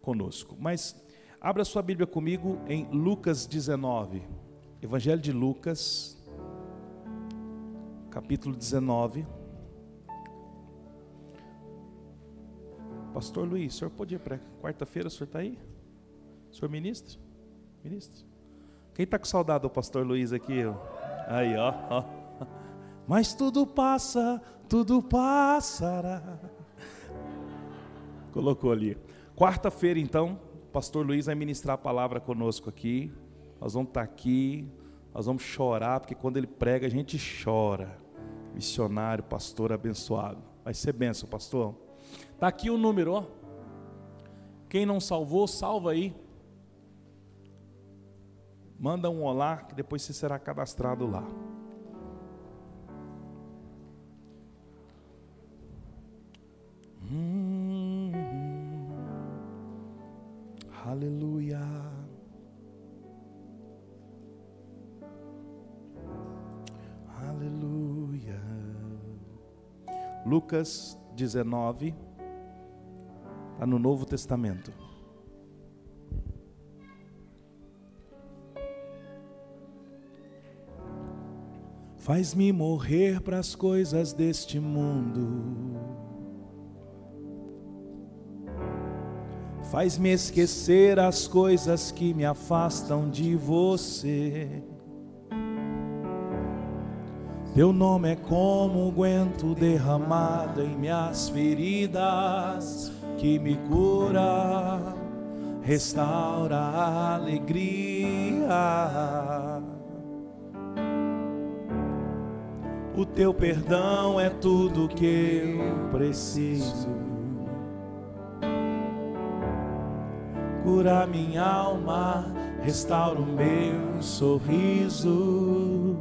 conosco. Mas abra sua Bíblia comigo em Lucas 19. Evangelho de Lucas, capítulo 19. Pastor Luiz, o senhor pode ir para quarta-feira, o senhor está aí? O senhor ministro? Ministro? Quem está com saudade do pastor Luiz aqui? Aí, ó, ó. Mas tudo passa, tudo passará. Colocou ali. Quarta-feira, então, o pastor Luiz vai ministrar a palavra conosco aqui. Nós vamos estar aqui, nós vamos chorar, porque quando ele prega a gente chora. Missionário, pastor abençoado. Vai ser benção, pastor. Está aqui o número, ó. Quem não salvou, salva aí. Manda um olá, que depois você será cadastrado lá. Hum, aleluia. Aleluia. Lucas 19, está no Novo Testamento. Faz-me morrer para as coisas deste mundo. Faz-me esquecer as coisas que me afastam de você. Teu nome é como um guento derramado em minhas feridas, que me cura, restaura a alegria. O teu perdão é tudo que eu preciso. Cura minha alma, restaura o meu sorriso.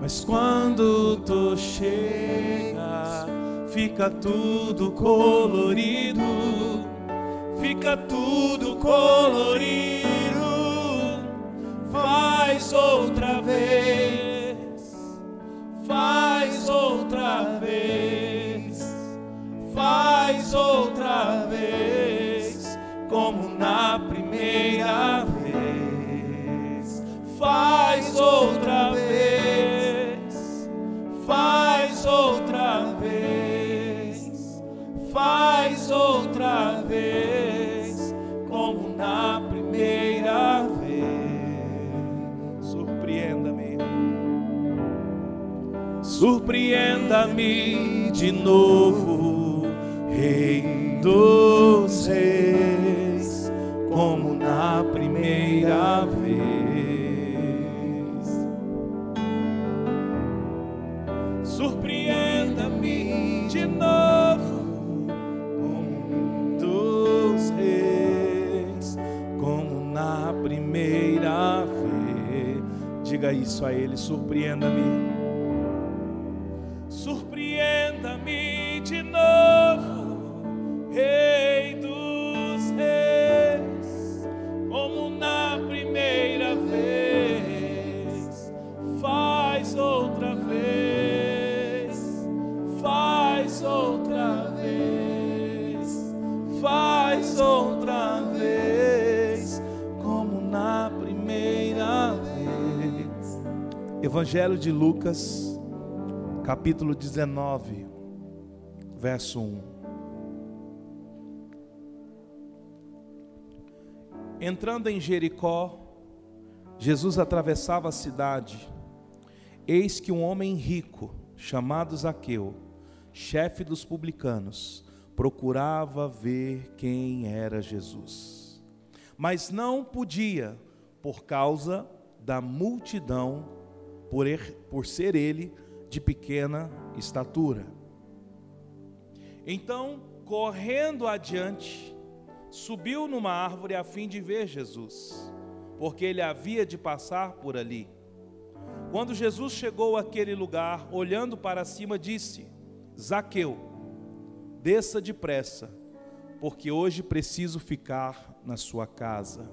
Mas quando tu chega, fica tudo colorido, fica tudo colorido. Faz outra vez, faz outra vez, faz outra vez, como na primeira vez. Faz outra vez, faz outra vez, faz outra vez, como na primeira vez. Surpreenda-me, surpreenda-me de novo, Rei dos Reis, como na primeira vez. Surpreenda-me de novo, como dos reis, como na primeira vez. Diga isso a ele, surpreenda-me. Evangelho de Lucas, capítulo 19, verso 1. Entrando em Jericó, Jesus atravessava a cidade. Eis que um homem rico, chamado Zaqueu, chefe dos publicanos, procurava ver quem era Jesus. Mas não podia, por causa da multidão, por, er, por ser ele de pequena estatura. Então, correndo adiante, subiu numa árvore a fim de ver Jesus, porque ele havia de passar por ali. Quando Jesus chegou àquele lugar, olhando para cima, disse: Zaqueu, desça depressa, porque hoje preciso ficar na sua casa.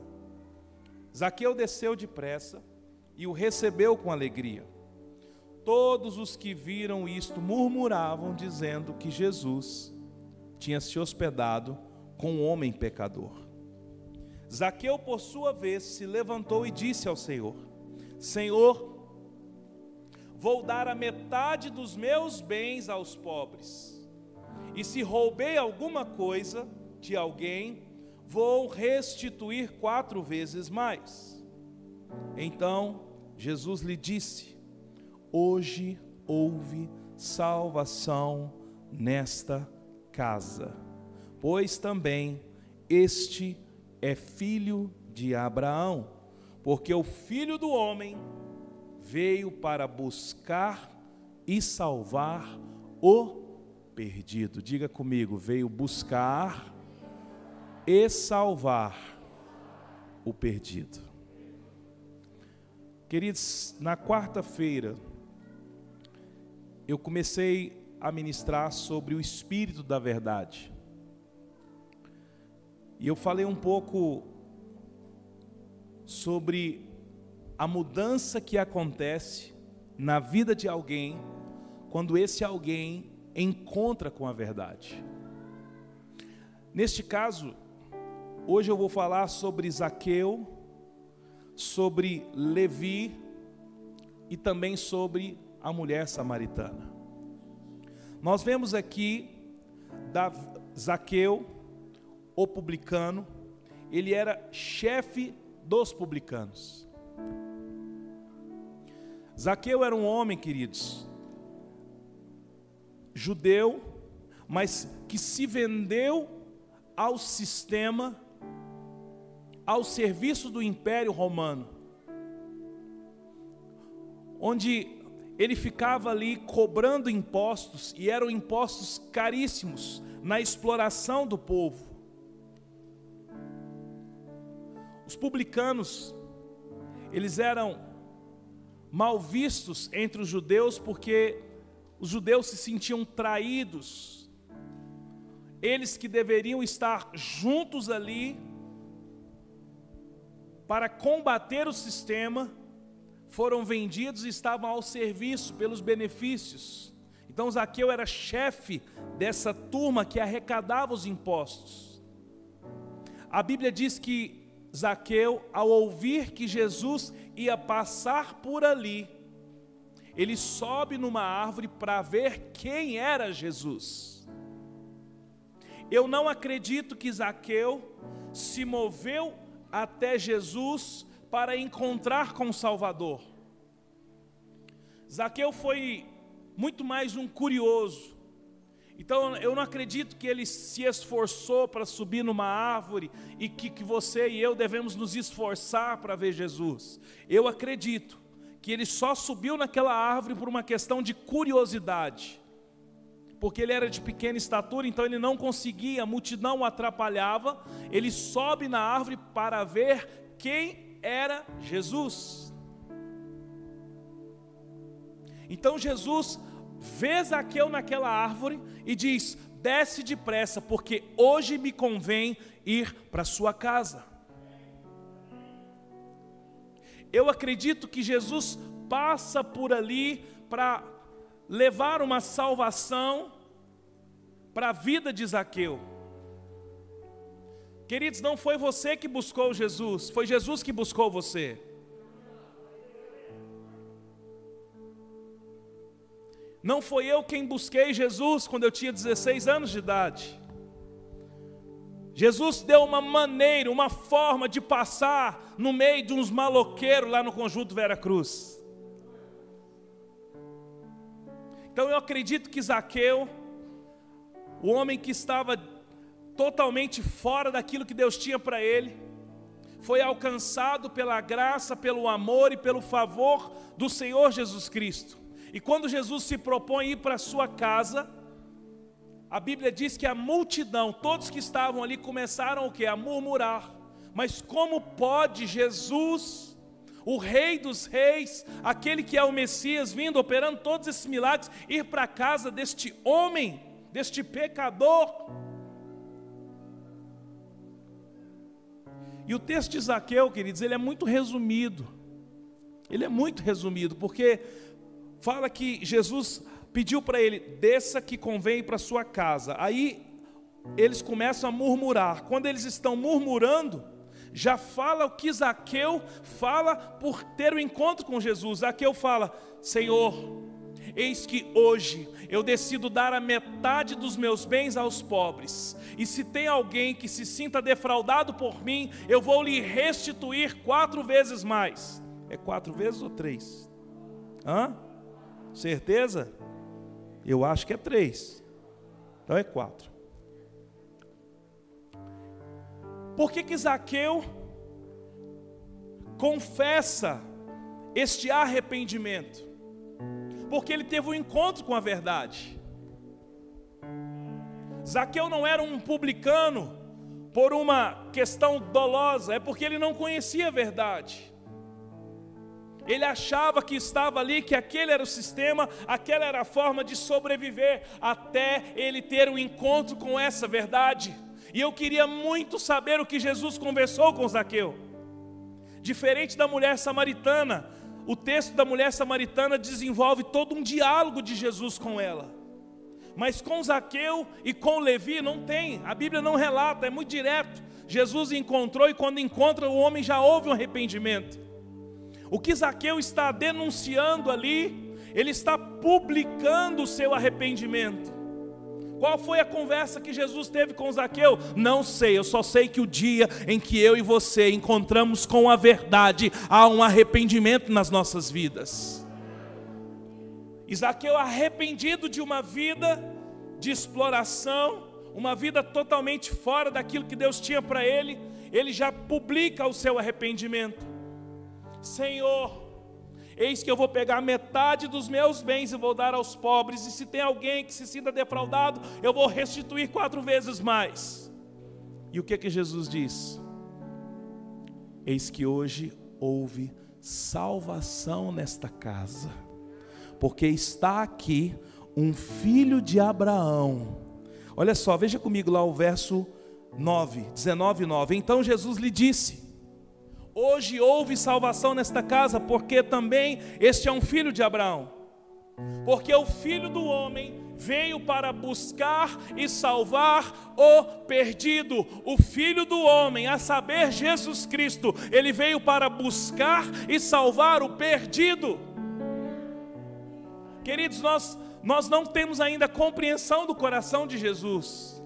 Zaqueu desceu depressa e o recebeu com alegria. Todos os que viram isto murmuravam, dizendo que Jesus tinha se hospedado com um homem pecador. Zaqueu, por sua vez, se levantou e disse ao Senhor: Senhor, vou dar a metade dos meus bens aos pobres. E se roubei alguma coisa de alguém, vou restituir quatro vezes mais. Então Jesus lhe disse: Hoje houve salvação nesta casa, pois também este é filho de Abraão, porque o filho do homem veio para buscar e salvar o perdido. Diga comigo, veio buscar e salvar o perdido. Queridos, na quarta-feira eu comecei a ministrar sobre o espírito da verdade. E eu falei um pouco sobre a mudança que acontece na vida de alguém quando esse alguém encontra com a verdade. Neste caso, hoje eu vou falar sobre Zaqueu, sobre Levi e também sobre a mulher samaritana. Nós vemos aqui da Zaqueu, o publicano, ele era chefe dos publicanos. Zaqueu era um homem, queridos, judeu, mas que se vendeu ao sistema, ao serviço do Império Romano, onde ele ficava ali cobrando impostos, e eram impostos caríssimos na exploração do povo. Os publicanos, eles eram mal vistos entre os judeus porque os judeus se sentiam traídos. Eles que deveriam estar juntos ali para combater o sistema, foram vendidos e estavam ao serviço pelos benefícios. Então Zaqueu era chefe dessa turma que arrecadava os impostos. A Bíblia diz que Zaqueu, ao ouvir que Jesus ia passar por ali, ele sobe numa árvore para ver quem era Jesus. Eu não acredito que Zaqueu se moveu até Jesus para encontrar com o Salvador. Zaqueu foi muito mais um curioso. Então eu não acredito que ele se esforçou para subir numa árvore e que, que você e eu devemos nos esforçar para ver Jesus. Eu acredito que ele só subiu naquela árvore por uma questão de curiosidade. Porque ele era de pequena estatura, então ele não conseguia, a multidão o atrapalhava. Ele sobe na árvore para ver quem era Jesus. Então Jesus vê Zaqueu naquela árvore e diz: desce depressa, porque hoje me convém ir para sua casa. Eu acredito que Jesus passa por ali para levar uma salvação para a vida de Zaqueu. Queridos, não foi você que buscou Jesus, foi Jesus que buscou você. Não foi eu quem busquei Jesus quando eu tinha 16 anos de idade. Jesus deu uma maneira, uma forma de passar no meio de uns maloqueiros lá no conjunto Vera Cruz. Então eu acredito que Zaqueu, o homem que estava totalmente fora daquilo que Deus tinha para ele, foi alcançado pela graça, pelo amor e pelo favor do Senhor Jesus Cristo. E quando Jesus se propõe ir para a sua casa, a Bíblia diz que a multidão, todos que estavam ali começaram o que? A murmurar. Mas como pode Jesus, o Rei dos Reis, aquele que é o Messias, vindo operando todos esses milagres, ir para a casa deste homem, deste pecador? E o texto de Zaqueu, queridos, ele é muito resumido. Ele é muito resumido, porque fala que Jesus pediu para ele: desça que convém para sua casa. Aí eles começam a murmurar. Quando eles estão murmurando, já fala o que Zaqueu fala por ter o um encontro com Jesus. Zaqueu fala: Senhor, eis que hoje eu decido dar a metade dos meus bens aos pobres, e se tem alguém que se sinta defraudado por mim, eu vou lhe restituir quatro vezes mais. É quatro vezes ou três? Hã? Certeza? Eu acho que é três. Então é quatro. Por que que Zaqueu confessa este arrependimento? Porque ele teve um encontro com a verdade. Zaqueu não era um publicano por uma questão dolosa, é porque ele não conhecia a verdade. Ele achava que estava ali, que aquele era o sistema, aquela era a forma de sobreviver, até ele ter um encontro com essa verdade. E eu queria muito saber o que Jesus conversou com Zaqueu. Diferente da mulher samaritana, o texto da mulher samaritana desenvolve todo um diálogo de Jesus com ela. Mas com Zaqueu e com Levi não tem, a Bíblia não relata, é muito direto. Jesus encontrou e quando encontra o homem já houve um arrependimento. O que Zaqueu está denunciando ali, ele está publicando o seu arrependimento. Qual foi a conversa que Jesus teve com Zaqueu? Não sei, eu só sei que o dia em que eu e você encontramos com a verdade, há um arrependimento nas nossas vidas. Zaqueu arrependido de uma vida de exploração, uma vida totalmente fora daquilo que Deus tinha para ele, ele já publica o seu arrependimento. Senhor, Eis que eu vou pegar metade dos meus bens e vou dar aos pobres, e se tem alguém que se sinta defraudado, eu vou restituir quatro vezes mais. E o que que Jesus diz? Eis que hoje houve salvação nesta casa, porque está aqui um filho de Abraão. Olha só, veja comigo lá o verso 9, 19, 9. Então Jesus lhe disse: Hoje houve salvação nesta casa, porque também este é um filho de Abraão. Porque o filho do homem veio para buscar e salvar o perdido. O filho do homem, a saber, Jesus Cristo, ele veio para buscar e salvar o perdido. Queridos, nós, nós não temos ainda compreensão do coração de Jesus,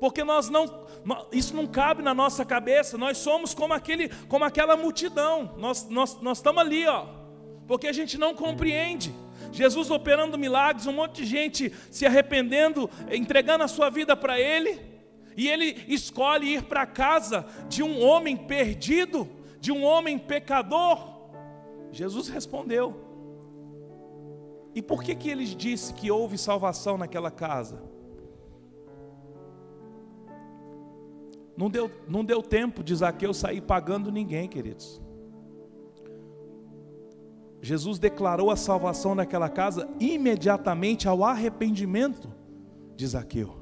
porque nós não isso não cabe na nossa cabeça. Nós somos como, aquele, como aquela multidão. Nós, nós, nós estamos ali, ó, porque a gente não compreende. Jesus operando milagres, um monte de gente se arrependendo, entregando a sua vida para Ele, e Ele escolhe ir para a casa de um homem perdido, de um homem pecador. Jesus respondeu. E por que, que ele disse que houve salvação naquela casa? Não deu, não deu tempo de Zaqueu sair pagando ninguém, queridos. Jesus declarou a salvação naquela casa imediatamente ao arrependimento de Zaqueu.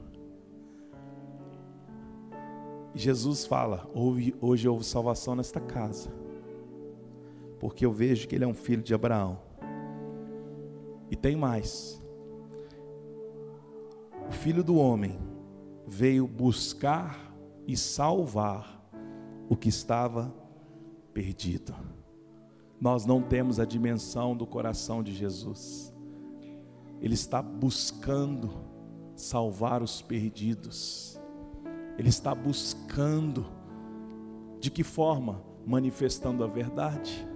Jesus fala: hoje houve salvação nesta casa, porque eu vejo que ele é um filho de Abraão. E tem mais: o filho do homem veio buscar e salvar o que estava perdido. Nós não temos a dimensão do coração de Jesus. Ele está buscando salvar os perdidos. Ele está buscando de que forma? Manifestando a verdade.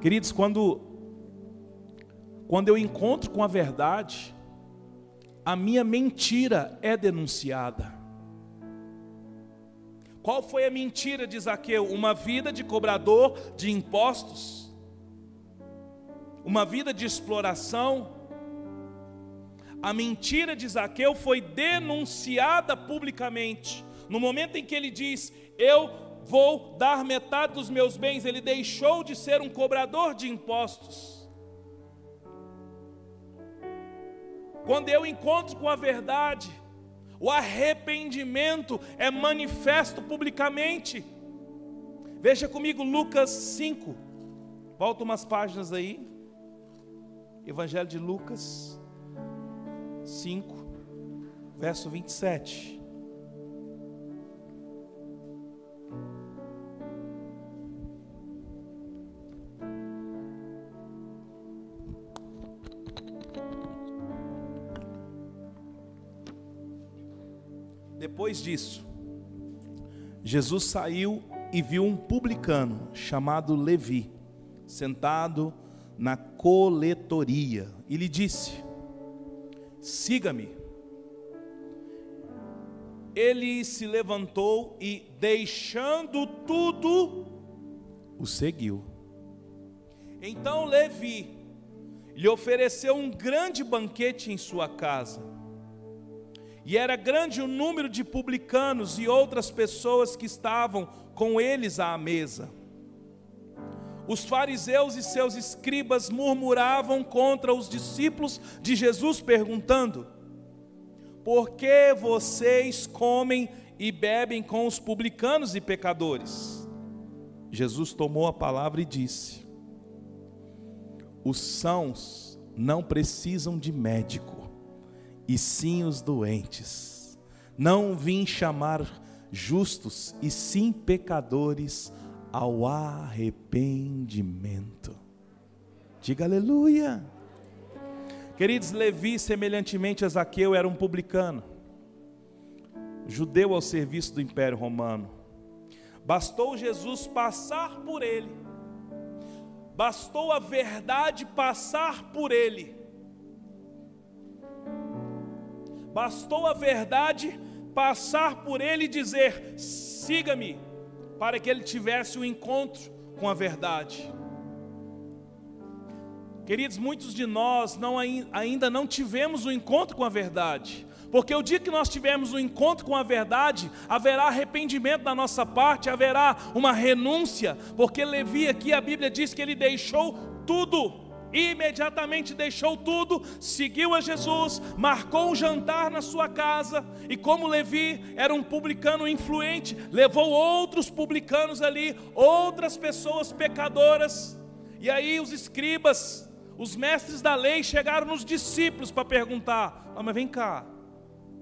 Queridos, quando quando eu encontro com a verdade, a minha mentira é denunciada. Qual foi a mentira de Zaqueu? Uma vida de cobrador de impostos, uma vida de exploração. A mentira de Zaqueu foi denunciada publicamente. No momento em que ele diz: Eu vou dar metade dos meus bens, ele deixou de ser um cobrador de impostos. Quando eu encontro com a verdade, o arrependimento é manifesto publicamente. Veja comigo Lucas 5. Volta umas páginas aí. Evangelho de Lucas 5. verso 27. Depois disso, Jesus saiu e viu um publicano chamado Levi, sentado na coletoria, e lhe disse: Siga-me. Ele se levantou e, deixando tudo, o seguiu. Então Levi lhe ofereceu um grande banquete em sua casa. E era grande o número de publicanos e outras pessoas que estavam com eles à mesa. Os fariseus e seus escribas murmuravam contra os discípulos de Jesus, perguntando: Por que vocês comem e bebem com os publicanos e pecadores? Jesus tomou a palavra e disse: Os sãos não precisam de médico, e sim os doentes. Não vim chamar justos, e sim pecadores ao arrependimento. Diga aleluia. Queridos, Levi, semelhantemente a Zaqueu, era um publicano, judeu ao serviço do Império Romano. Bastou Jesus passar por ele, bastou a verdade passar por ele, bastou a verdade passar por ele e dizer: siga-me para que ele tivesse o um encontro com a verdade. Queridos, muitos de nós não, ainda não tivemos o um encontro com a verdade, porque o dia que nós tivermos o um encontro com a verdade, haverá arrependimento da nossa parte, haverá uma renúncia, porque Levi aqui a Bíblia diz que ele deixou tudo imediatamente deixou tudo, seguiu a Jesus, marcou um jantar na sua casa, e como Levi era um publicano influente, levou outros publicanos ali, outras pessoas pecadoras, e aí os escribas, os mestres da lei chegaram nos discípulos para perguntar: ah, mas vem cá,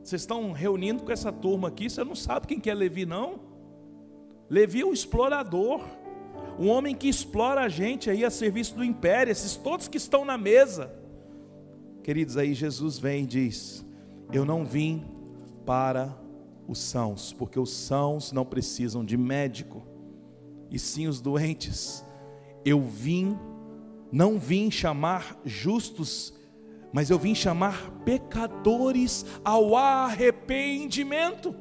vocês estão reunindo com essa turma aqui, você não sabe quem que é Levi, não? Levi é o explorador um homem que explora a gente aí a serviço do império, esses todos que estão na mesa. Queridos, aí Jesus vem e diz: Eu não vim para os sãos, porque os sãos não precisam de médico, e sim os doentes. Eu vim, não vim chamar justos, mas eu vim chamar pecadores ao arrependimento.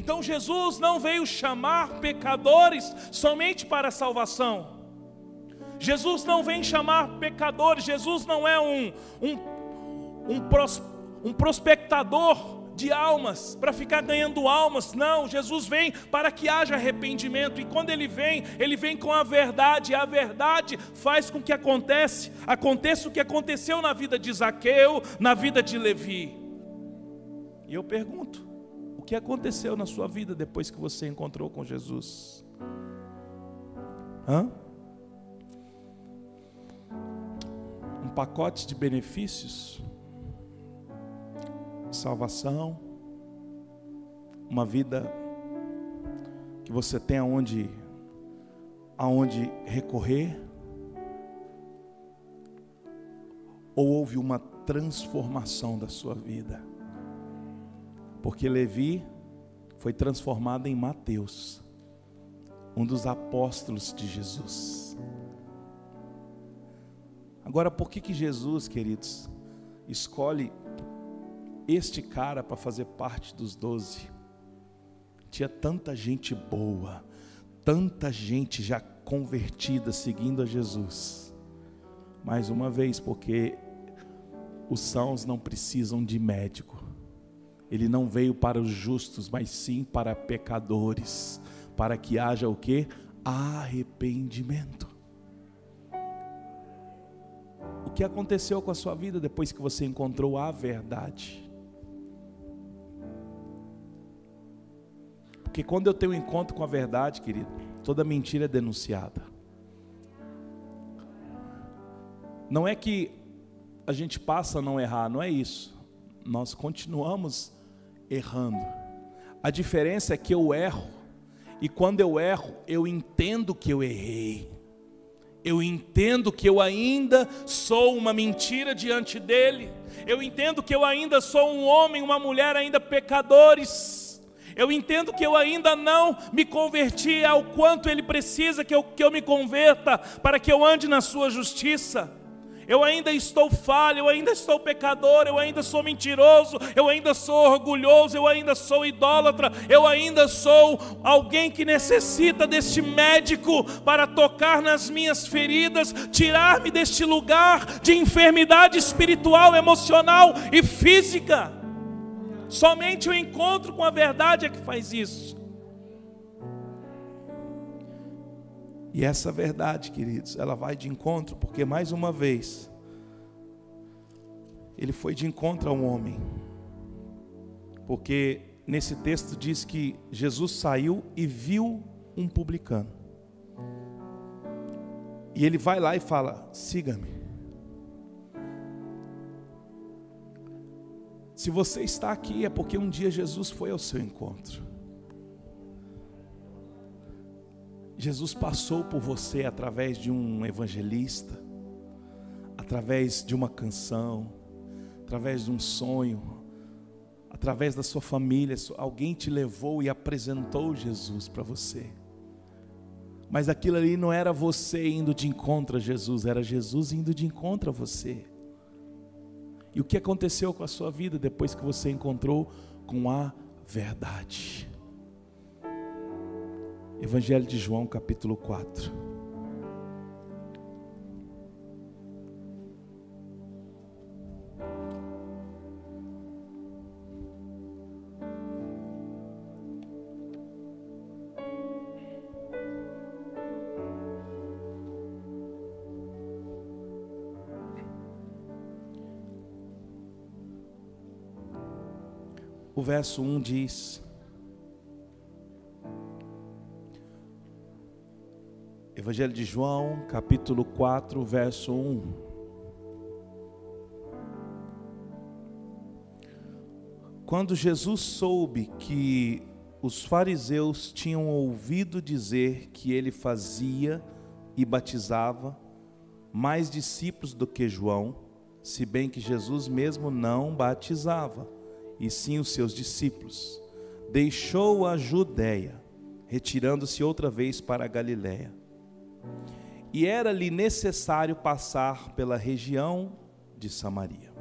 Então Jesus não veio chamar pecadores somente para a salvação. Jesus não vem chamar pecadores, Jesus não é um, um, um, pros, um prospectador de almas, para ficar ganhando almas. Não, Jesus vem para que haja arrependimento. E quando ele vem, ele vem com a verdade. E a verdade faz com que acontece, aconteça o que aconteceu na vida de Zaqueu, na vida de Levi. E eu pergunto: que aconteceu na sua vida depois que você encontrou com Jesus? Hã? Um pacote de benefícios, salvação, uma vida que você tem aonde, aonde recorrer, ou houve uma transformação da sua vida? Porque Levi foi transformado em Mateus, um dos apóstolos de Jesus. Agora, por que que Jesus, queridos, escolhe este cara para fazer parte dos doze? Tinha tanta gente boa, tanta gente já convertida seguindo a Jesus. Mais uma vez, porque os sãos não precisam de médico. Ele não veio para os justos, mas sim para pecadores, para que haja o que? Arrependimento. O que aconteceu com a sua vida depois que você encontrou a verdade? Porque quando eu tenho um encontro com a verdade, querido, toda mentira é denunciada. Não é que a gente passa a não errar, não é isso. nós continuamos errando. A diferença é que eu erro, e quando eu erro, eu entendo que eu errei. Eu entendo que eu ainda sou uma mentira diante dele. Eu entendo que eu ainda sou um homem, uma mulher ainda pecadores. Eu entendo que eu ainda não me converti ao quanto ele precisa que eu, que eu me converta para que eu ande na sua justiça eu ainda estou falho, eu ainda estou pecador, eu ainda sou mentiroso, eu ainda sou orgulhoso, eu ainda sou idólatra, eu ainda sou alguém que necessita deste médico para tocar nas minhas feridas, tirar-me deste lugar de enfermidade espiritual, emocional e física. Somente o encontro com a verdade é que faz isso. E essa verdade, queridos, ela vai de encontro, porque mais uma vez, ele foi de encontro a um homem. Porque nesse texto diz que Jesus saiu e viu um publicano. E ele vai lá e fala: siga-me. Se você está aqui é porque um dia Jesus foi ao seu encontro. Jesus passou por você através de um evangelista, através de uma canção, através de um sonho, através da sua família, alguém te levou e apresentou Jesus para você. Mas aquilo ali não era você indo de encontro a Jesus, era Jesus indo de encontro a você. E o que aconteceu com a sua vida depois que você encontrou com a verdade? Evangelho de João, capítulo 4. O verso 1 diz: Evangelho de João, capítulo 4, verso 1. Quando Jesus soube que os fariseus tinham ouvido dizer que ele fazia e batizava mais discípulos do que João, se bem que Jesus mesmo não batizava, e sim os seus discípulos, deixou a Judéia, retirando-se outra vez para a Galiléia e era-lhe necessário passar pela região de Samaria.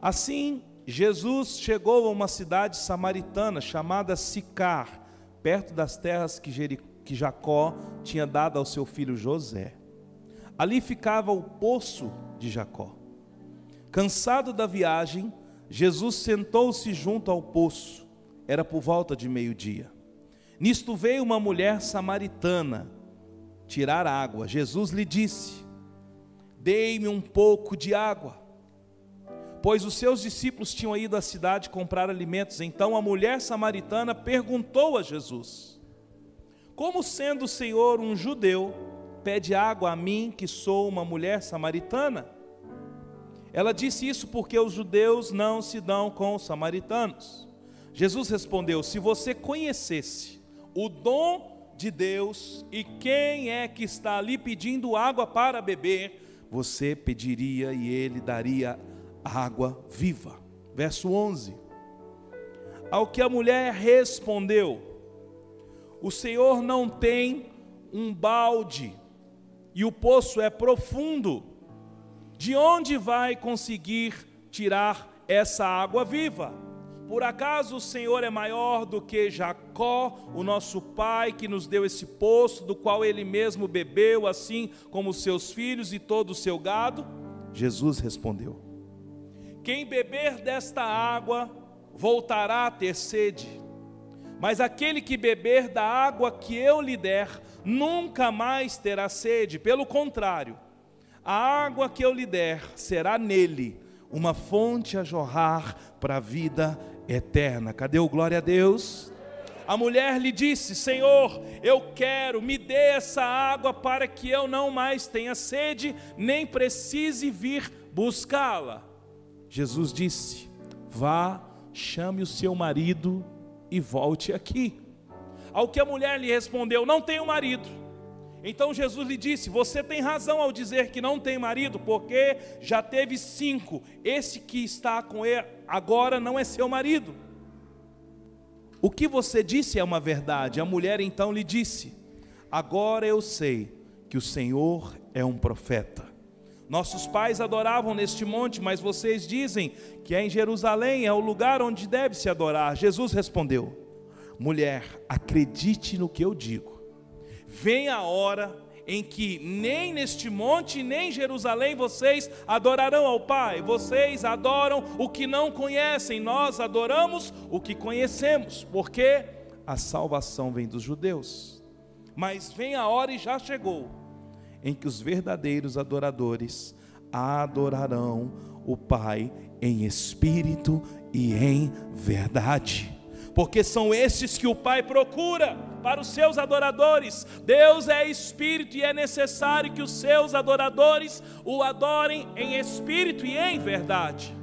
Assim, Jesus chegou a uma cidade samaritana chamada Sicar, perto das terras que, que Jacó tinha dado ao seu filho José. Ali ficava o poço de Jacó. Cansado da viagem, Jesus sentou-se junto ao poço. Era por volta de meio-dia. Nisto veio uma mulher samaritana tirar água. Jesus lhe disse: Dei-me um pouco de água. Pois os seus discípulos tinham ido à cidade comprar alimentos. Então a mulher samaritana perguntou a Jesus: Como sendo o Senhor um judeu, pede água a mim, que sou uma mulher samaritana? Ela disse isso porque os judeus não se dão com os samaritanos. Jesus respondeu: Se você conhecesse o dom de Deus e quem é que está ali pedindo água para beber, você pediria e ele daria água viva. Verso 11. Ao que a mulher respondeu: O Senhor não tem um balde e o poço é profundo. De onde vai conseguir tirar essa água viva? Por acaso o Senhor é maior do que Jacó, o nosso pai, que nos deu esse poço, do qual ele mesmo bebeu, assim como seus filhos e todo o seu gado? Jesus respondeu: Quem beber desta água voltará a ter sede, mas aquele que beber da água que eu lhe der, nunca mais terá sede, pelo contrário, a água que eu lhe der será nele uma fonte a jorrar para a vida eterna. Cadê o glória a Deus? A mulher lhe disse: Senhor, eu quero, me dê essa água para que eu não mais tenha sede, nem precise vir buscá-la. Jesus disse: Vá, chame o seu marido e volte aqui. Ao que a mulher lhe respondeu: Não tenho marido. Então Jesus lhe disse: Você tem razão ao dizer que não tem marido, porque já teve cinco. Esse que está com ele agora não é seu marido. O que você disse é uma verdade. A mulher então lhe disse: Agora eu sei que o Senhor é um profeta. Nossos pais adoravam neste monte, mas vocês dizem que é em Jerusalém, é o lugar onde deve se adorar. Jesus respondeu: Mulher, acredite no que eu digo. Vem a hora em que nem neste monte, nem em Jerusalém vocês adorarão ao Pai. Vocês adoram o que não conhecem, nós adoramos o que conhecemos, porque a salvação vem dos judeus. Mas vem a hora e já chegou em que os verdadeiros adoradores adorarão o Pai em espírito e em verdade porque são estes que o Pai procura para os seus adoradores. Deus é espírito e é necessário que os seus adoradores o adorem em espírito e em verdade.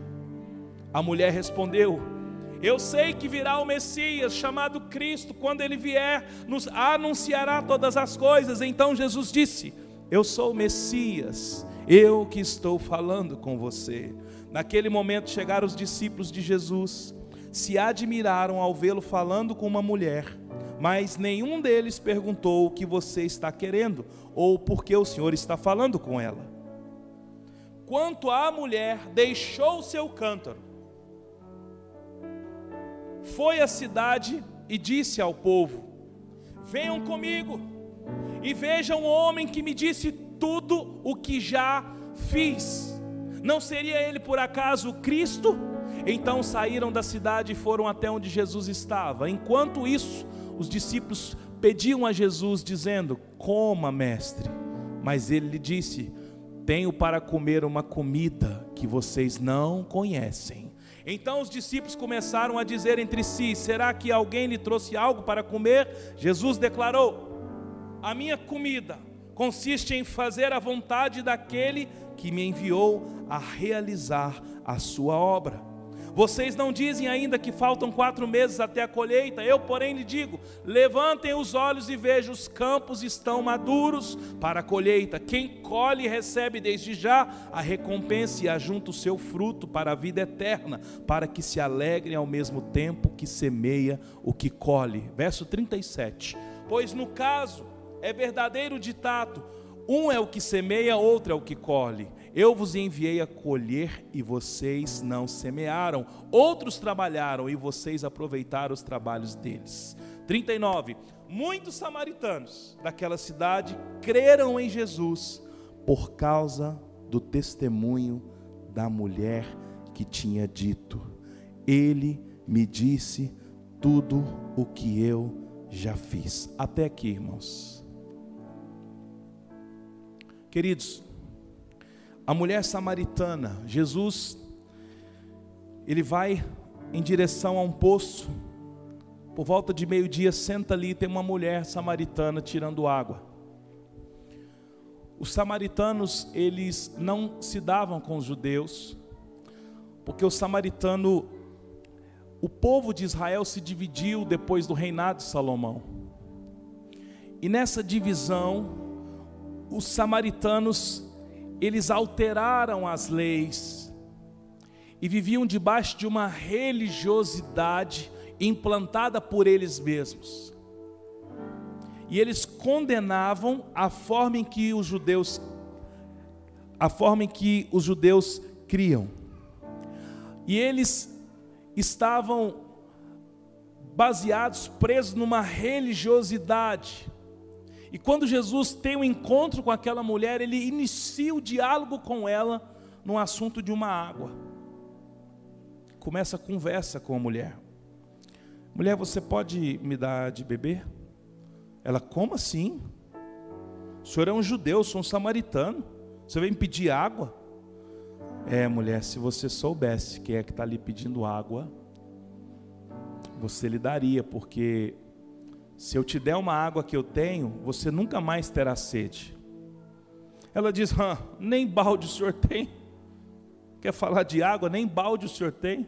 A mulher respondeu: Eu sei que virá o Messias, chamado Cristo, quando ele vier, nos anunciará todas as coisas. Então Jesus disse: Eu sou o Messias, eu que estou falando com você. Naquele momento chegaram os discípulos de Jesus se admiraram ao vê-lo falando com uma mulher, mas nenhum deles perguntou o que você está querendo ou por que o Senhor está falando com ela. Quanto à mulher, deixou o seu cântaro, foi à cidade e disse ao povo: Venham comigo e vejam o homem que me disse tudo o que já fiz. Não seria ele por acaso Cristo? Então saíram da cidade e foram até onde Jesus estava. Enquanto isso, os discípulos pediam a Jesus, dizendo: Coma, mestre. Mas ele lhe disse: Tenho para comer uma comida que vocês não conhecem. Então os discípulos começaram a dizer entre si: Será que alguém lhe trouxe algo para comer? Jesus declarou: A minha comida consiste em fazer a vontade daquele que me enviou a realizar a sua obra. Vocês não dizem ainda que faltam quatro meses até a colheita, eu, porém, lhe digo: levantem os olhos e vejam, os campos estão maduros para a colheita. Quem colhe recebe desde já a recompensa e ajunta o seu fruto para a vida eterna, para que se alegrem ao mesmo tempo que semeia o que colhe. Verso 37. Pois no caso, é verdadeiro ditado: um é o que semeia, outro é o que colhe. Eu vos enviei a colher e vocês não semearam. Outros trabalharam e vocês aproveitaram os trabalhos deles. 39. Muitos samaritanos daquela cidade creram em Jesus por causa do testemunho da mulher que tinha dito: Ele me disse tudo o que eu já fiz. Até aqui, irmãos. Queridos, a mulher samaritana, Jesus, ele vai em direção a um poço, por volta de meio-dia, senta ali, tem uma mulher samaritana tirando água. Os samaritanos, eles não se davam com os judeus, porque o samaritano, o povo de Israel se dividiu depois do reinado de Salomão. E nessa divisão, os samaritanos eles alteraram as leis e viviam debaixo de uma religiosidade implantada por eles mesmos. E eles condenavam a forma em que os judeus a forma em que os judeus criam. E eles estavam baseados, presos numa religiosidade e quando Jesus tem um encontro com aquela mulher, ele inicia o diálogo com ela no assunto de uma água. Começa a conversa com a mulher. Mulher, você pode me dar de beber? Ela, como assim? O senhor é um judeu, sou um samaritano. Você vem pedir água? É, mulher, se você soubesse quem é que está ali pedindo água, você lhe daria, porque se eu te der uma água que eu tenho, você nunca mais terá sede. Ela diz: nem balde o senhor tem. quer falar de água, nem balde o senhor tem.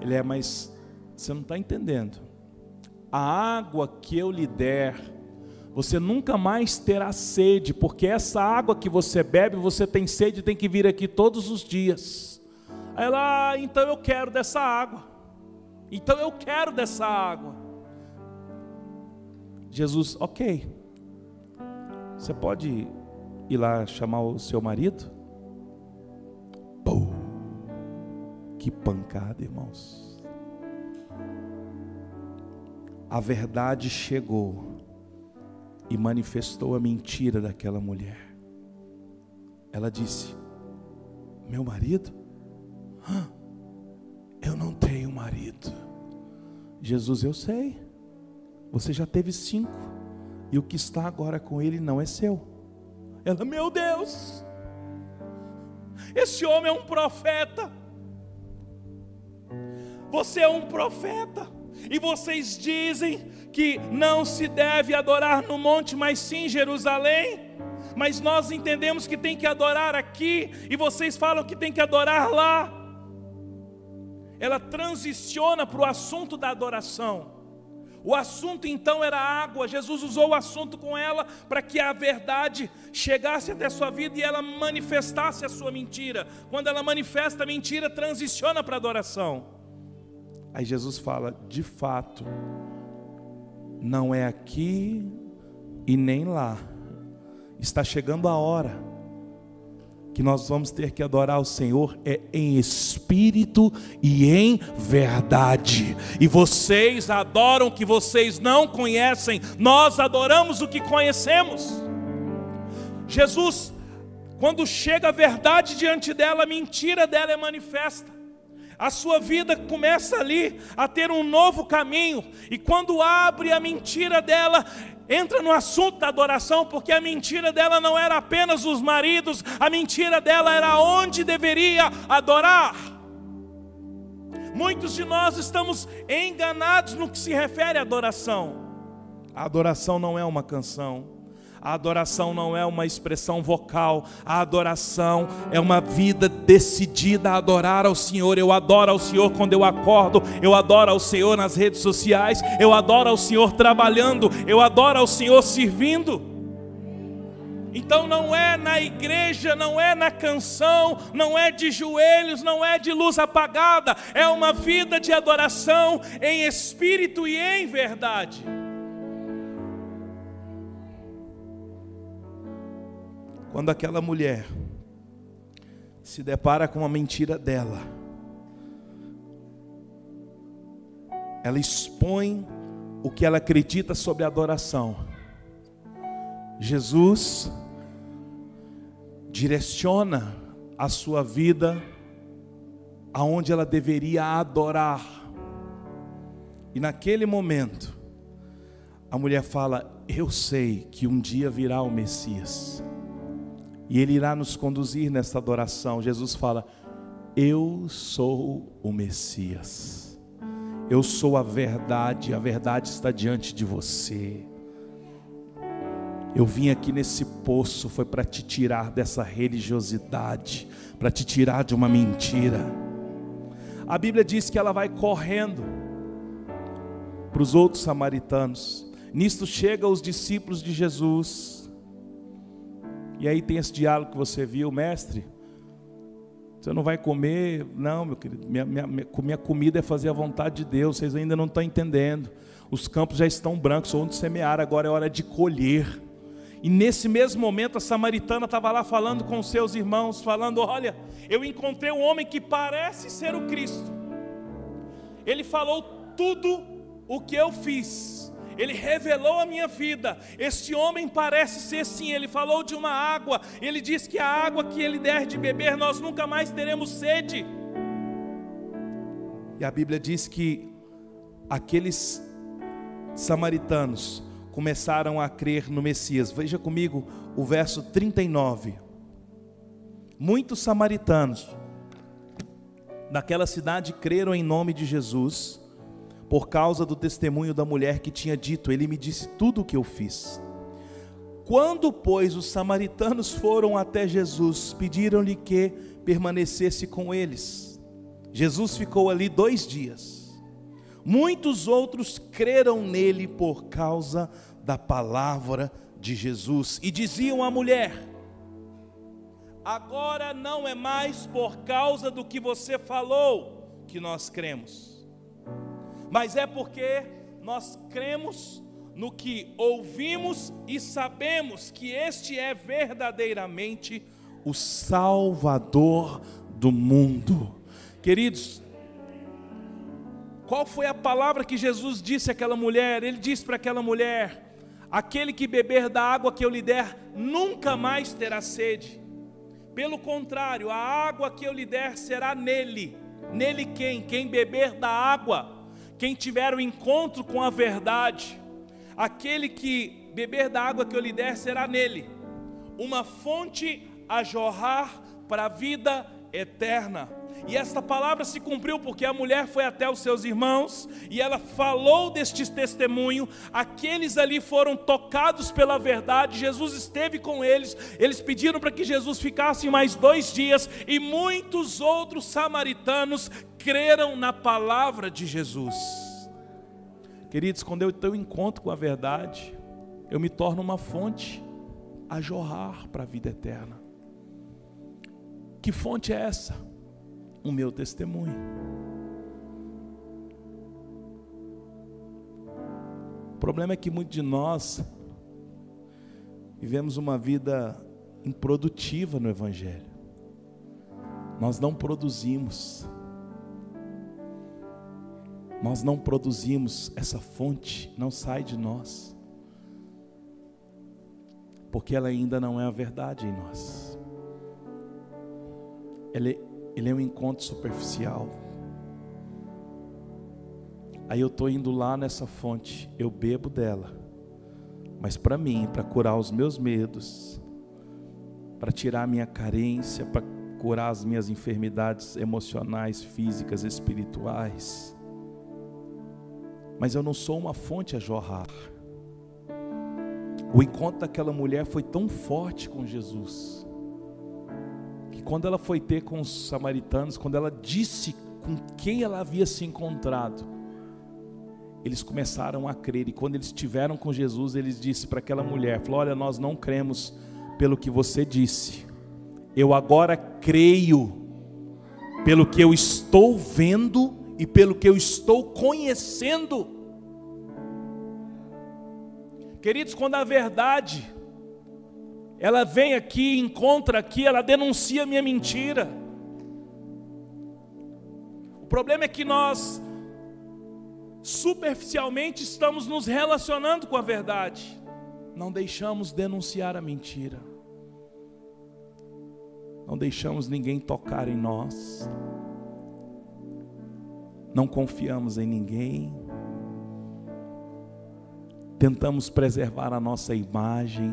Ele é, mas você não está entendendo. A água que eu lhe der, você nunca mais terá sede, porque essa água que você bebe, você tem sede, tem que vir aqui todos os dias. Aí ela, ah, então eu quero dessa água. Então eu quero dessa água. Jesus, ok. Você pode ir lá chamar o seu marido? Pum, que pancada, irmãos. A verdade chegou e manifestou a mentira daquela mulher. Ela disse: Meu marido? Eu não tenho marido. Jesus, eu sei. Você já teve cinco. E o que está agora com ele não é seu. Ela, meu Deus. Esse homem é um profeta. Você é um profeta. E vocês dizem que não se deve adorar no monte, mas sim em Jerusalém. Mas nós entendemos que tem que adorar aqui, e vocês falam que tem que adorar lá. Ela transiciona para o assunto da adoração. O assunto então era água. Jesus usou o assunto com ela para que a verdade chegasse até sua vida e ela manifestasse a sua mentira. Quando ela manifesta a mentira, transiciona para a adoração. Aí Jesus fala: de fato, não é aqui e nem lá. Está chegando a hora que nós vamos ter que adorar o Senhor é em espírito e em verdade. E vocês adoram o que vocês não conhecem, nós adoramos o que conhecemos. Jesus, quando chega a verdade diante dela, a mentira dela é manifesta. A sua vida começa ali a ter um novo caminho, e quando abre a mentira dela, entra no assunto da adoração, porque a mentira dela não era apenas os maridos, a mentira dela era onde deveria adorar. Muitos de nós estamos enganados no que se refere à adoração. A adoração não é uma canção. A adoração não é uma expressão vocal, a adoração é uma vida decidida a adorar ao Senhor. Eu adoro ao Senhor quando eu acordo, eu adoro ao Senhor nas redes sociais, eu adoro ao Senhor trabalhando, eu adoro ao Senhor servindo. Então não é na igreja, não é na canção, não é de joelhos, não é de luz apagada, é uma vida de adoração em espírito e em verdade. Quando aquela mulher se depara com a mentira dela, ela expõe o que ela acredita sobre a adoração. Jesus direciona a sua vida aonde ela deveria adorar. E naquele momento, a mulher fala: Eu sei que um dia virá o Messias. E Ele irá nos conduzir nessa adoração. Jesus fala: Eu sou o Messias. Eu sou a verdade, a verdade está diante de você. Eu vim aqui nesse poço foi para te tirar dessa religiosidade, para te tirar de uma mentira. A Bíblia diz que ela vai correndo para os outros samaritanos. Nisto chega os discípulos de Jesus e aí tem esse diálogo que você viu, mestre. Você não vai comer, não, meu querido. Minha, minha, minha comida é fazer a vontade de Deus. Vocês ainda não estão entendendo. Os campos já estão brancos, onde semear, agora é hora de colher. E nesse mesmo momento a samaritana estava lá falando com seus irmãos, falando: Olha, eu encontrei um homem que parece ser o Cristo. Ele falou tudo o que eu fiz ele revelou a minha vida. Este homem parece ser sim, ele falou de uma água, ele diz que a água que ele der de beber, nós nunca mais teremos sede. E a Bíblia diz que aqueles samaritanos começaram a crer no Messias. Veja comigo o verso 39. Muitos samaritanos daquela cidade creram em nome de Jesus por causa do testemunho da mulher que tinha dito: Ele me disse tudo o que eu fiz. Quando, pois, os samaritanos foram até Jesus, pediram-lhe que permanecesse com eles. Jesus ficou ali dois dias. Muitos outros creram nele por causa da palavra de Jesus e diziam à mulher: Agora não é mais por causa do que você falou que nós cremos, mas é porque nós cremos no que ouvimos e sabemos que este é verdadeiramente o Salvador do mundo. Queridos, qual foi a palavra que Jesus disse àquela mulher? Ele disse para aquela mulher: Aquele que beber da água que eu lhe der, nunca mais terá sede. Pelo contrário, a água que eu lhe der será nele. Nele quem? Quem beber da água, quem tiver o encontro com a verdade. Aquele que beber da água que eu lhe der será nele uma fonte a jorrar para a vida eterna. E esta palavra se cumpriu porque a mulher foi até os seus irmãos e ela falou deste testemunho. Aqueles ali foram tocados pela verdade. Jesus esteve com eles. Eles pediram para que Jesus ficasse mais dois dias e muitos outros samaritanos creram na palavra de Jesus. Queridos, quando eu tenho encontro com a verdade, eu me torno uma fonte a jorrar para a vida eterna. Que fonte é essa? o meu testemunho. O problema é que muitos de nós vivemos uma vida improdutiva no Evangelho. Nós não produzimos. Nós não produzimos, essa fonte não sai de nós. Porque ela ainda não é a verdade em nós. Ela é ele é um encontro superficial. Aí eu estou indo lá nessa fonte, eu bebo dela, mas para mim, para curar os meus medos, para tirar a minha carência, para curar as minhas enfermidades emocionais, físicas, espirituais. Mas eu não sou uma fonte a jorrar. O encontro daquela mulher foi tão forte com Jesus quando ela foi ter com os samaritanos, quando ela disse com quem ela havia se encontrado, eles começaram a crer. E quando eles estiveram com Jesus, eles disse para aquela mulher: falou, Olha, nós não cremos pelo que você disse. Eu agora creio pelo que eu estou vendo e pelo que eu estou conhecendo. Queridos, quando a verdade ela vem aqui, encontra aqui, ela denuncia minha mentira. O problema é que nós superficialmente estamos nos relacionando com a verdade, não deixamos denunciar a mentira, não deixamos ninguém tocar em nós, não confiamos em ninguém, tentamos preservar a nossa imagem,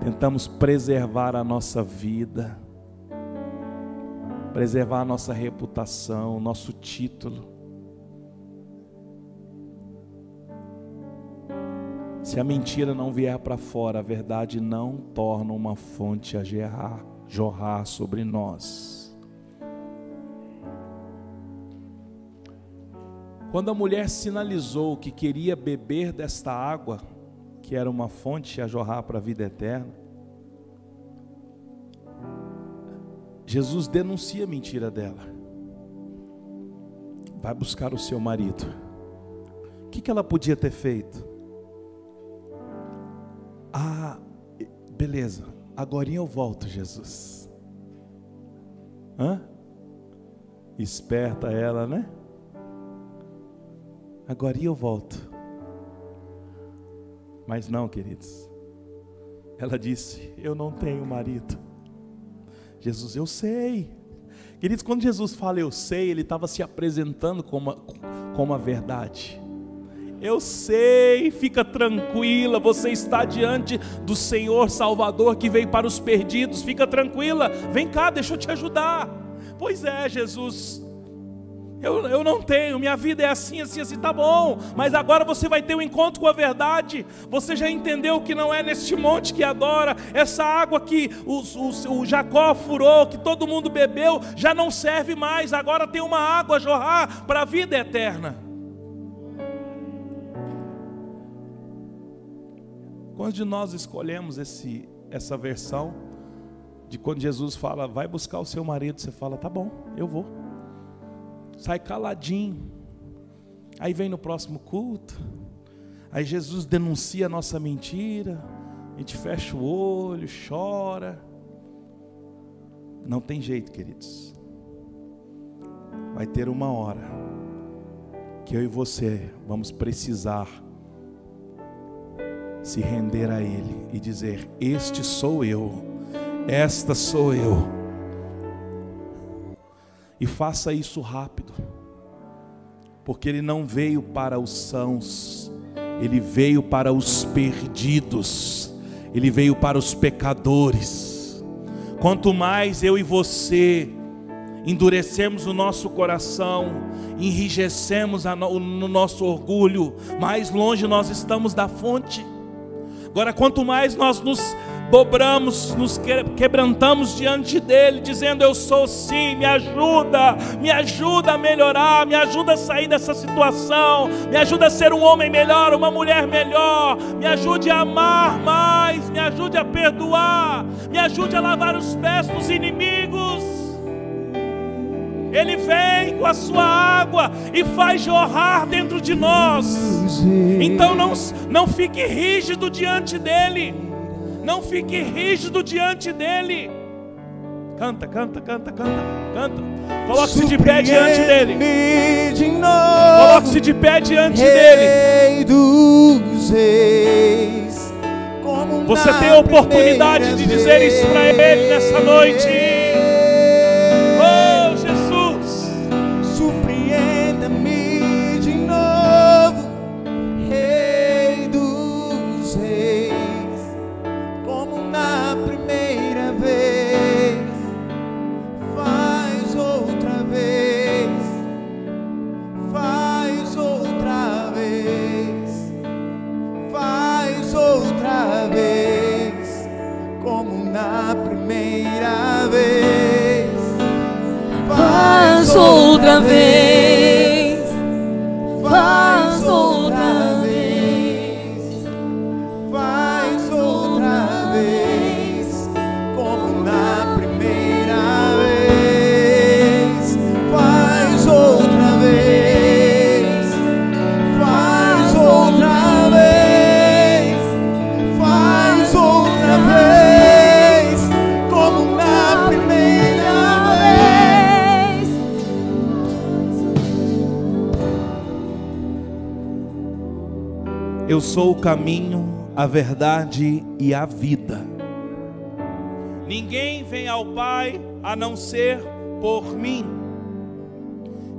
tentamos preservar a nossa vida, preservar a nossa reputação, nosso título. Se a mentira não vier para fora, a verdade não torna uma fonte a gerrar, jorrar sobre nós. Quando a mulher sinalizou que queria beber desta água, que era uma fonte a jorrar para a vida eterna. Jesus denuncia a mentira dela. Vai buscar o seu marido. O que, ela podia ter feito? Ah, beleza, agora eu volto, Jesus. Hã? Esperta ela, né? Agora eu volto. Mas não, queridos. Ela disse: Eu não tenho marido. Jesus, eu sei. Queridos, quando Jesus fala eu sei, ele estava se apresentando como como a verdade. Eu sei, fica tranquila, você está diante do Senhor Salvador que veio para os perdidos, fica tranquila, vem cá, deixa eu te ajudar. Pois é, Jesus, Eu, eu não tenho, minha vida é assim, assim, assim, tá bom, mas agora você vai ter um encontro com a verdade. Você já entendeu que não é neste monte que adora, essa água que o, o, o Jacó furou, que todo mundo bebeu, já não serve mais, agora tem uma água a jorrar para a vida eterna. Quando de nós escolhemos esse, essa versão de quando Jesus fala, vai buscar o seu marido, você fala, tá bom, eu vou. Sai caladinho. Aí vem no próximo culto. Aí Jesus denuncia a nossa mentira. A gente fecha o olho, chora. Não tem jeito, queridos. Vai ter uma hora que eu e você vamos precisar se render a Ele e dizer: Este sou eu, esta sou eu. E faça isso rápido, porque Ele não veio para os sãos, Ele veio para os perdidos, Ele veio para os pecadores. Quanto mais eu e você endurecemos o nosso coração, enrijecemos no, no nosso orgulho, mais longe nós estamos da fonte. Agora, quanto mais nós nos dobramos, nos quebrantamos diante dele, dizendo: Eu sou sim, me ajuda, me ajuda a melhorar, me ajuda a sair dessa situação, me ajuda a ser um homem melhor, uma mulher melhor, me ajude a amar mais, me ajude a perdoar, me ajude a lavar os pés dos inimigos. Ele vem com a sua água e faz jorrar dentro de nós. Então não, não fique rígido diante dele. Não fique rígido diante dele. Canta, canta, canta, canta, canta. Coloque-se de pé diante dele. De Coloque-se de pé diante dele. Você tem a oportunidade de dizer isso para ele nessa noite. Outra vez. Sou o caminho, a verdade e a vida. Ninguém vem ao Pai a não ser por mim.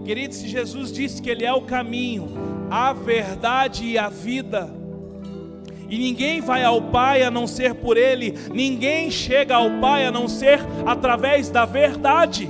Queridos, se Jesus disse que Ele é o caminho, a verdade e a vida, e ninguém vai ao Pai a não ser por Ele, ninguém chega ao Pai a não ser através da verdade.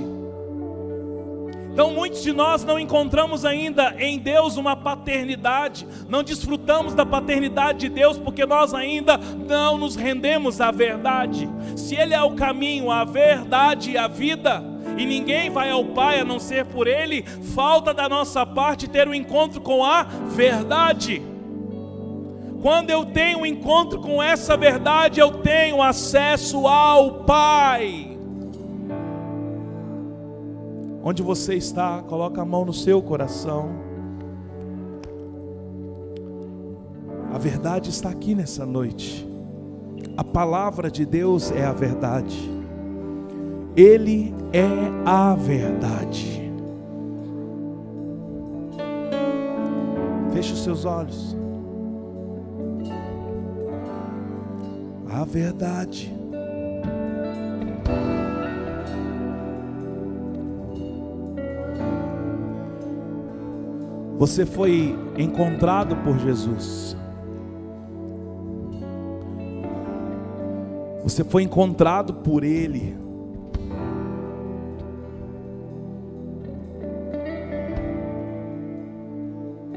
Então, muitos de nós não encontramos ainda em Deus uma paternidade, não desfrutamos da paternidade de Deus porque nós ainda não nos rendemos à verdade. Se Ele é o caminho, a verdade e a vida, e ninguém vai ao Pai a não ser por Ele, falta da nossa parte ter um encontro com a verdade. Quando eu tenho um encontro com essa verdade, eu tenho acesso ao Pai. Onde você está, coloca a mão no seu coração. A verdade está aqui nessa noite. A palavra de Deus é a verdade. Ele é a verdade. Feche os seus olhos. A verdade. Você foi encontrado por Jesus. Você foi encontrado por Ele.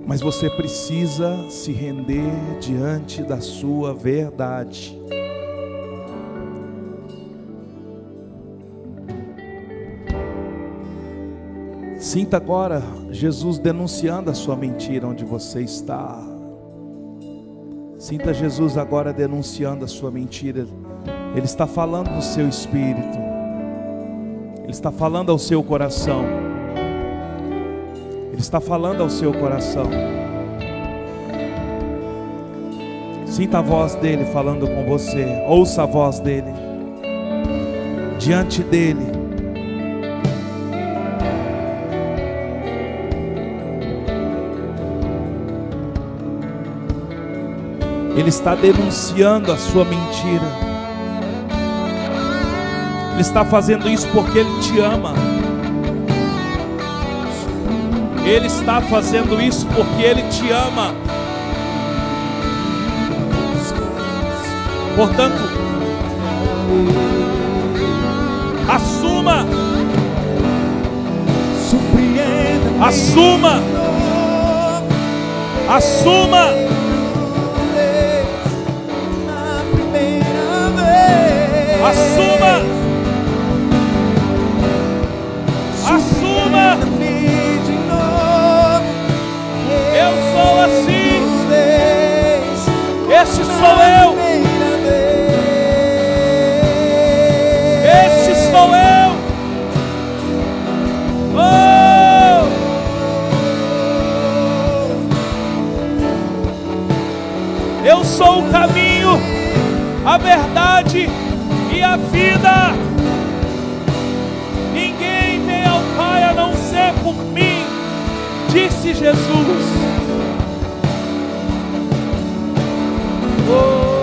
Mas você precisa se render diante da sua verdade. Sinta agora Jesus denunciando a sua mentira onde você está. Sinta Jesus agora denunciando a sua mentira. Ele está falando no seu espírito. Ele está falando ao seu coração. Ele está falando ao seu coração. Sinta a voz dele falando com você. Ouça a voz dele. Diante dele Ele está denunciando a sua mentira. Ele está fazendo isso porque Ele te ama. Ele está fazendo isso porque Ele te ama. Portanto, assuma. Assuma. Assuma. Assuma. Assuma. Eu sou assim. Este sou eu. Este sou eu. Oh! Eu sou o caminho, a verdade vida. Ninguém vem ao Pai a não ser por mim, disse Jesus. Oh.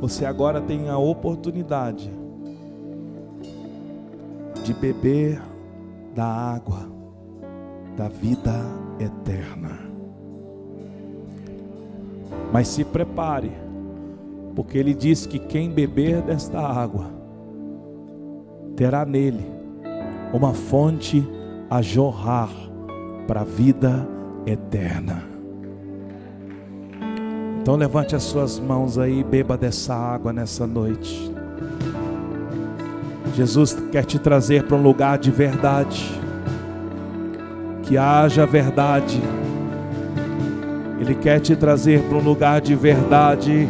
Você agora tem a oportunidade de beber da água da vida eterna. Mas se prepare, porque ele diz que quem beber desta água terá nele uma fonte a jorrar para a vida eterna. Então levante as suas mãos aí e beba dessa água nessa noite. Jesus quer te trazer para um lugar de verdade. Que haja verdade ele quer te trazer para um lugar de verdade.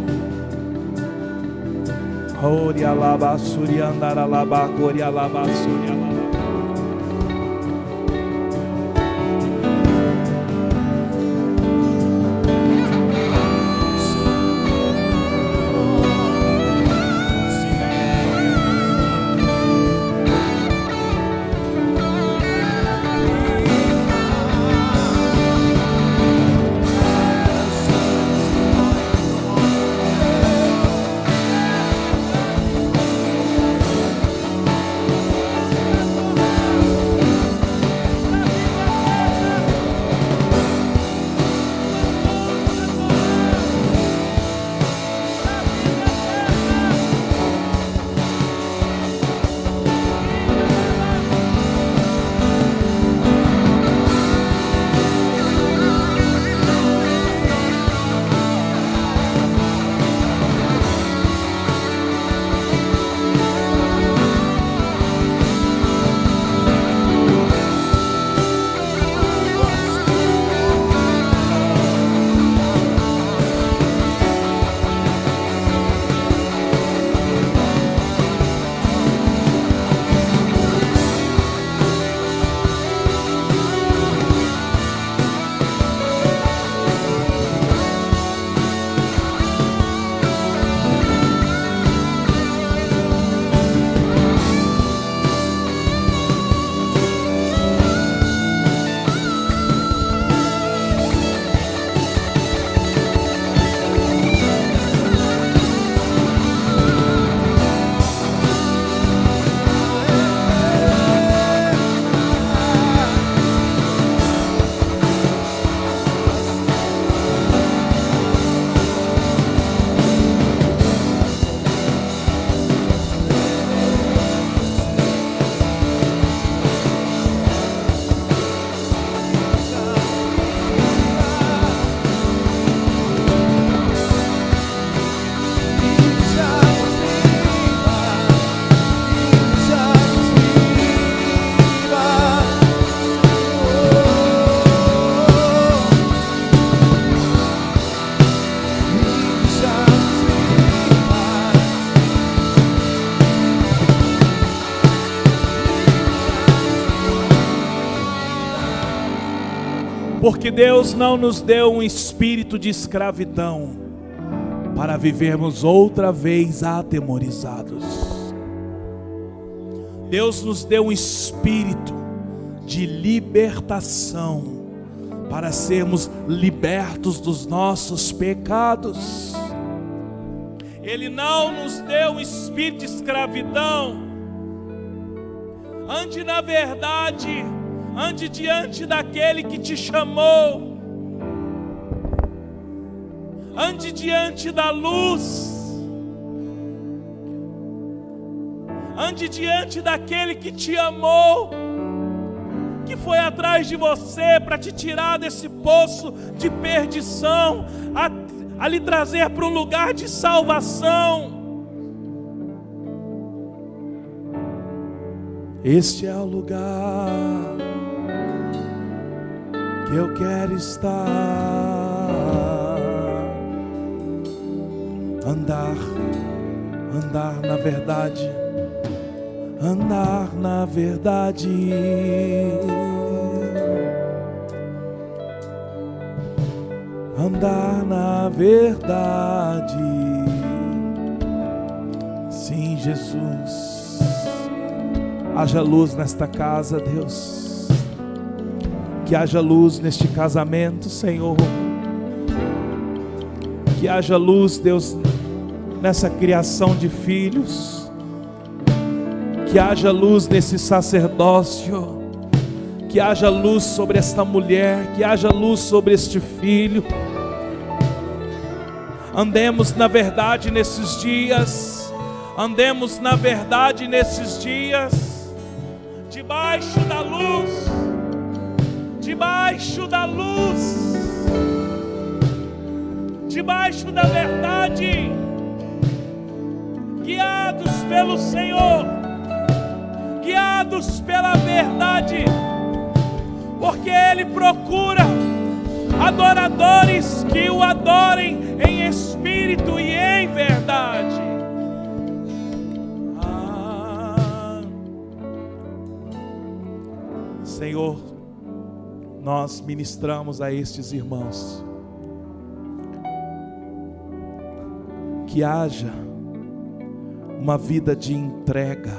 Porque Deus não nos deu um espírito de escravidão para vivermos outra vez atemorizados. Deus nos deu um espírito de libertação para sermos libertos dos nossos pecados. Ele não nos deu um espírito de escravidão. Ande na verdade, ande diante daquele que te chamou. Ande diante da luz. Ande diante daquele que te amou que foi atrás de você para te tirar desse poço de perdição, a, a lhe trazer para um lugar de salvação. Este é o lugar que eu quero estar, andar, andar na verdade andar na verdade. Andar na verdade. Sim, Jesus. Haja luz nesta casa, Deus. Que haja luz neste casamento, Senhor. Que haja luz, Deus, nessa criação de filhos. Que haja luz nesse sacerdócio, que haja luz sobre esta mulher, que haja luz sobre este filho. Andemos na verdade nesses dias, andemos na verdade nesses dias, debaixo da luz, debaixo da luz, debaixo da verdade, guiados pelo Senhor. Guiados pela verdade, porque Ele procura adoradores que o adorem em espírito e em verdade. Ah, Senhor, nós ministramos a estes irmãos que haja uma vida de entrega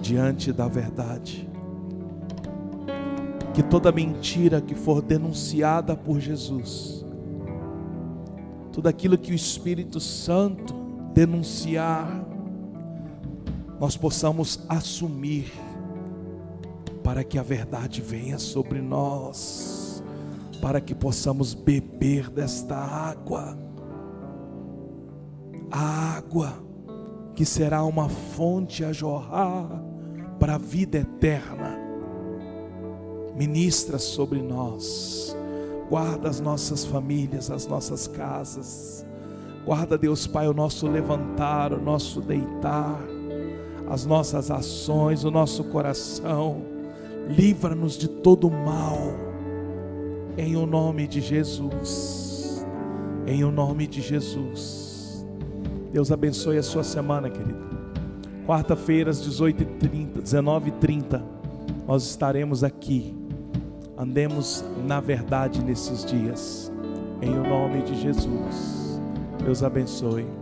diante da verdade. Que toda mentira que for denunciada por Jesus, tudo aquilo que o Espírito Santo denunciar, nós possamos assumir, para que a verdade venha sobre nós, para que possamos beber desta água, a água que será uma fonte a jorrar para a vida eterna. Ministra sobre nós, guarda as nossas famílias, as nossas casas, guarda, Deus Pai, o nosso levantar, o nosso deitar, as nossas ações, o nosso coração, livra-nos de todo mal, em o nome de Jesus, em o nome de Jesus. Deus abençoe a sua semana, querido. Quarta-feira, às 18h30, 19h30, nós estaremos aqui. Andemos na verdade nesses dias. Em o nome de Jesus. Deus abençoe.